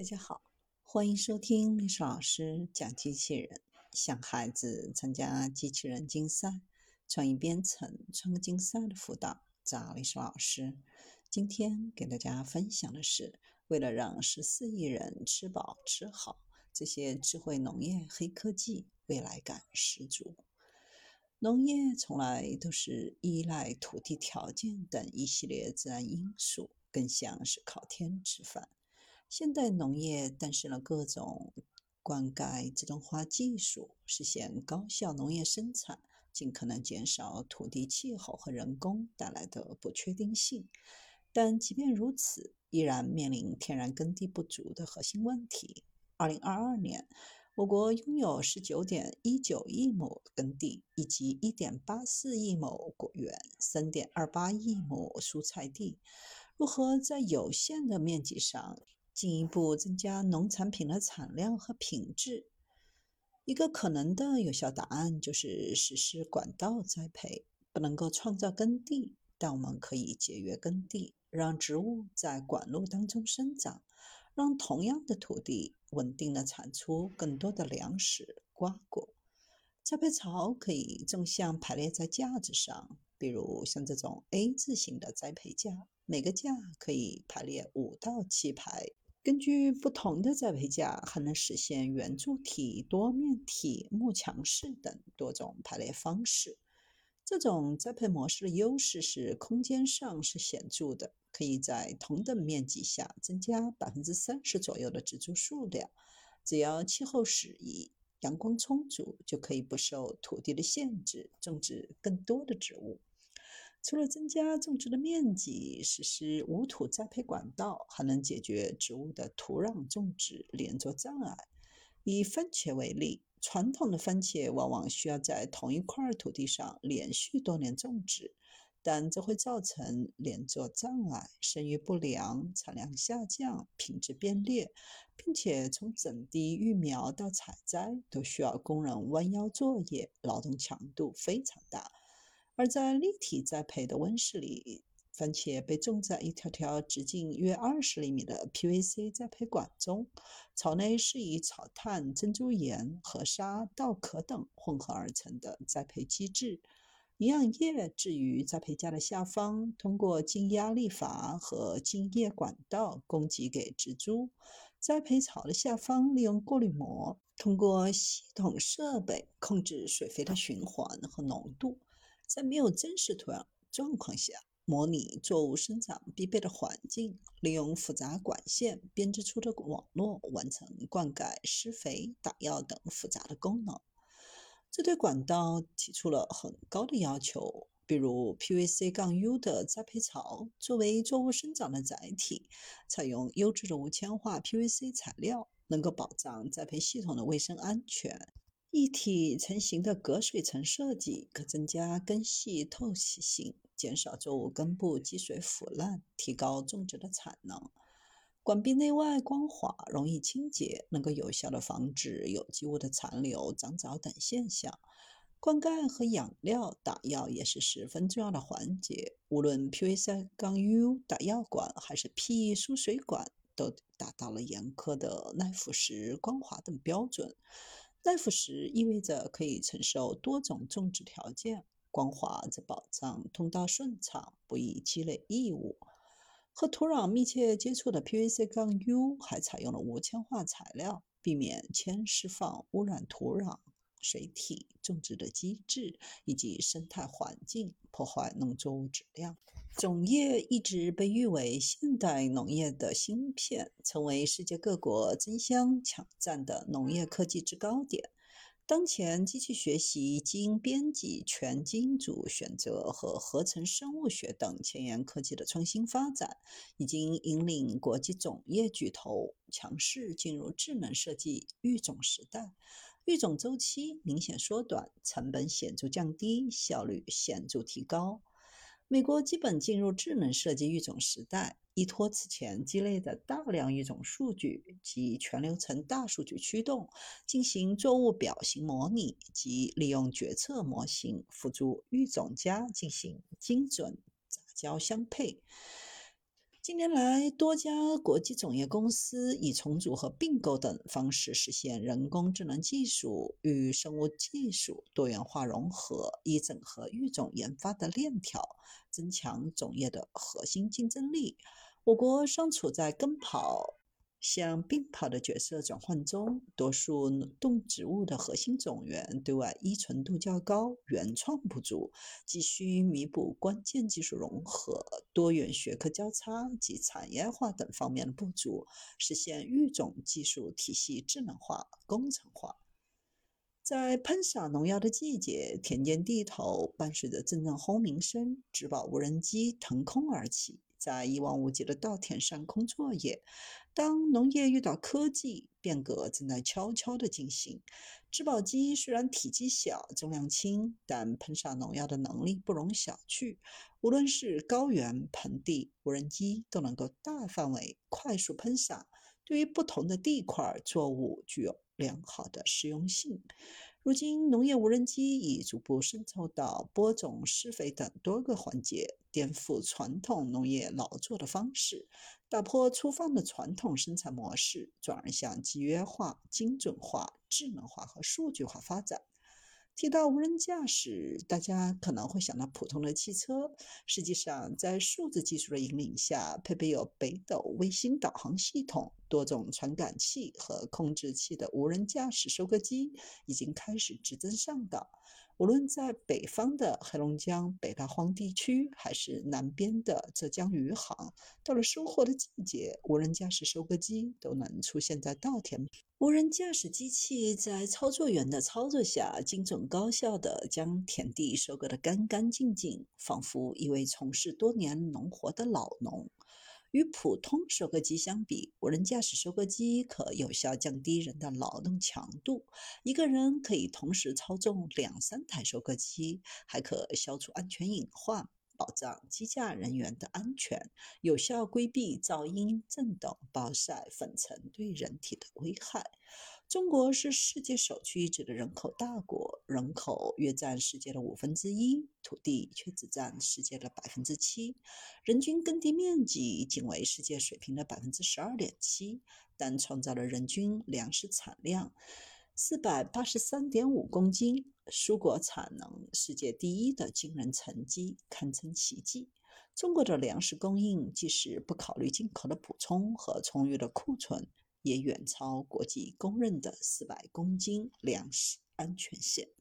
大家好，欢迎收听历史老师讲机器人。想孩子参加机器人竞赛、创意编程、创客竞赛的辅导，找历史老师。今天给大家分享的是，为了让十四亿人吃饱吃好，这些智慧农业黑科技未来感十足。农业从来都是依赖土地条件等一系列自然因素，更像是靠天吃饭。现代农业诞生了各种灌溉自动化技术，实现高效农业生产，尽可能减少土地、气候和人工带来的不确定性。但即便如此，依然面临天然耕地不足的核心问题。二零二二年，我国拥有十九点一九亿亩耕地，以及一点八四亿亩果园、三点二八亿亩蔬菜地。如何在有限的面积上？进一步增加农产品的产量和品质，一个可能的有效答案就是实施管道栽培。不能够创造耕地，但我们可以节约耕地，让植物在管路当中生长，让同样的土地稳定的产出更多的粮食、瓜果。栽培槽可以纵向排列在架子上，比如像这种 A 字形的栽培架，每个架可以排列五到七排。根据不同的栽培架，还能实现圆柱体、多面体、幕墙式等多种排列方式。这种栽培模式的优势是空间上是显著的，可以在同等面积下增加百分之三十左右的植株数量。只要气候适宜、阳光充足，就可以不受土地的限制，种植更多的植物。除了增加种植的面积，实施无土栽培管道，还能解决植物的土壤种植连作障碍。以番茄为例，传统的番茄往往需要在同一块土地上连续多年种植，但这会造成连作障碍、生育不良、产量下降、品质变劣，并且从整地育苗到采摘都需要工人弯腰作业，劳动强度非常大。而在立体栽培的温室里，番茄被种在一条条直径约二十厘米的 PVC 栽培管中，槽内是以草炭、珍珠岩、河沙、稻壳等混合而成的栽培机制。营养液置于栽培架的下方，通过静压力阀和静液管道供给给植株。栽培槽的下方利用过滤膜，通过系统设备控制水肥的循环和浓度。在没有真实土壤状况下，模拟作物生长必备的环境，利用复杂管线编织出的网络，完成灌溉、施肥、打药等复杂的功能。这对管道提出了很高的要求，比如 PVC- 杠 U 的栽培槽作为作物生长的载体，采用优质的无铅化 PVC 材料，能够保障栽培系统的卫生安全。一体成型的隔水层设计可增加根系透气性，减少作物根部积水腐烂，提高种植的产能。管壁内外光滑，容易清洁，能够有效的防止有机物的残留、长藻等现象。灌溉和养料、打药也是十分重要的环节。无论 PVC- 杠 U 打药管还是 PE 输水管，都达到了严苛的耐腐蚀、光滑等标准。耐腐蚀意味着可以承受多种种植条件，光滑则保障通道顺畅，不易积累异物。和土壤密切接触的 PVC 杠 U 还采用了无铅化材料，避免铅释放污染土壤。水体、种植的机制以及生态环境，破坏农作物质量。种业一直被誉为现代农业的芯片，成为世界各国争相抢占的农业科技制高点。当前，机器学习、基因编辑、全基因组选择和合成生物学等前沿科技的创新发展，已经引领国际种业巨头强势进入智能设计育种时代。育种周期明显缩短，成本显著降低，效率显著提高。美国基本进入智能设计育种时代，依托此前积累的大量育种数据及全流程大数据驱动，进行作物表型模拟及利用决策模型辅助育种家进行精准杂交相配。近年来，多家国际种业公司以重组和并购等方式实现人工智能技术与生物技术多元化融合，以整合育种研发的链条，增强种业的核心竞争力。我国尚处在跟跑。向病跑的角色转换中，多数动植物的核心种源对外依存度较高，原创不足，急需弥补关键技术融合、多元学科交叉及产业化等方面的不足，实现育种技术体系智能化、工程化。在喷洒农药的季节，田间地头伴随着阵阵轰鸣声，植保无人机腾空而起。在一望无际的稻田上空作业。当农业遇到科技变革，正在悄悄地进行。植保机虽然体积小、重量轻，但喷洒农药的能力不容小觑。无论是高原、盆地，无人机都能够大范围、快速喷洒，对于不同的地块作物具有良好的实用性。如今，农业无人机已逐步渗透到播种、施肥等多个环节，颠覆传统农业劳作的方式，打破粗放的传统生产模式，转而向集约化、精准化、智能化和数据化发展。提到无人驾驶，大家可能会想到普通的汽车。实际上，在数字技术的引领下，配备有北斗卫星导航系统、多种传感器和控制器的无人驾驶收割机已经开始直增上岗。无论在北方的黑龙江北大荒地区，还是南边的浙江余杭，到了收获的季节，无人驾驶收割机都能出现在稻田。无人驾驶机器在操作员的操作下，精准高效地将田地收割得干干净净，仿佛一位从事多年农活的老农。与普通收割机相比，无人驾驶收割机可有效降低人的劳动强度。一个人可以同时操纵两三台收割机，还可消除安全隐患，保障机架人员的安全，有效规避噪音、震动、暴晒、粉尘对人体的危害。中国是世界首屈一指的人口大国，人口约占世界的五分之一，土地却只占世界的百分之七，人均耕地面积仅为世界水平的百分之十二点七，但创造了人均粮食产量四百八十三点五公斤，蔬果产能世界第一的惊人成绩，堪称奇迹。中国的粮食供应，即使不考虑进口的补充和充裕的库存。也远超国际公认的四百公斤粮食安全线。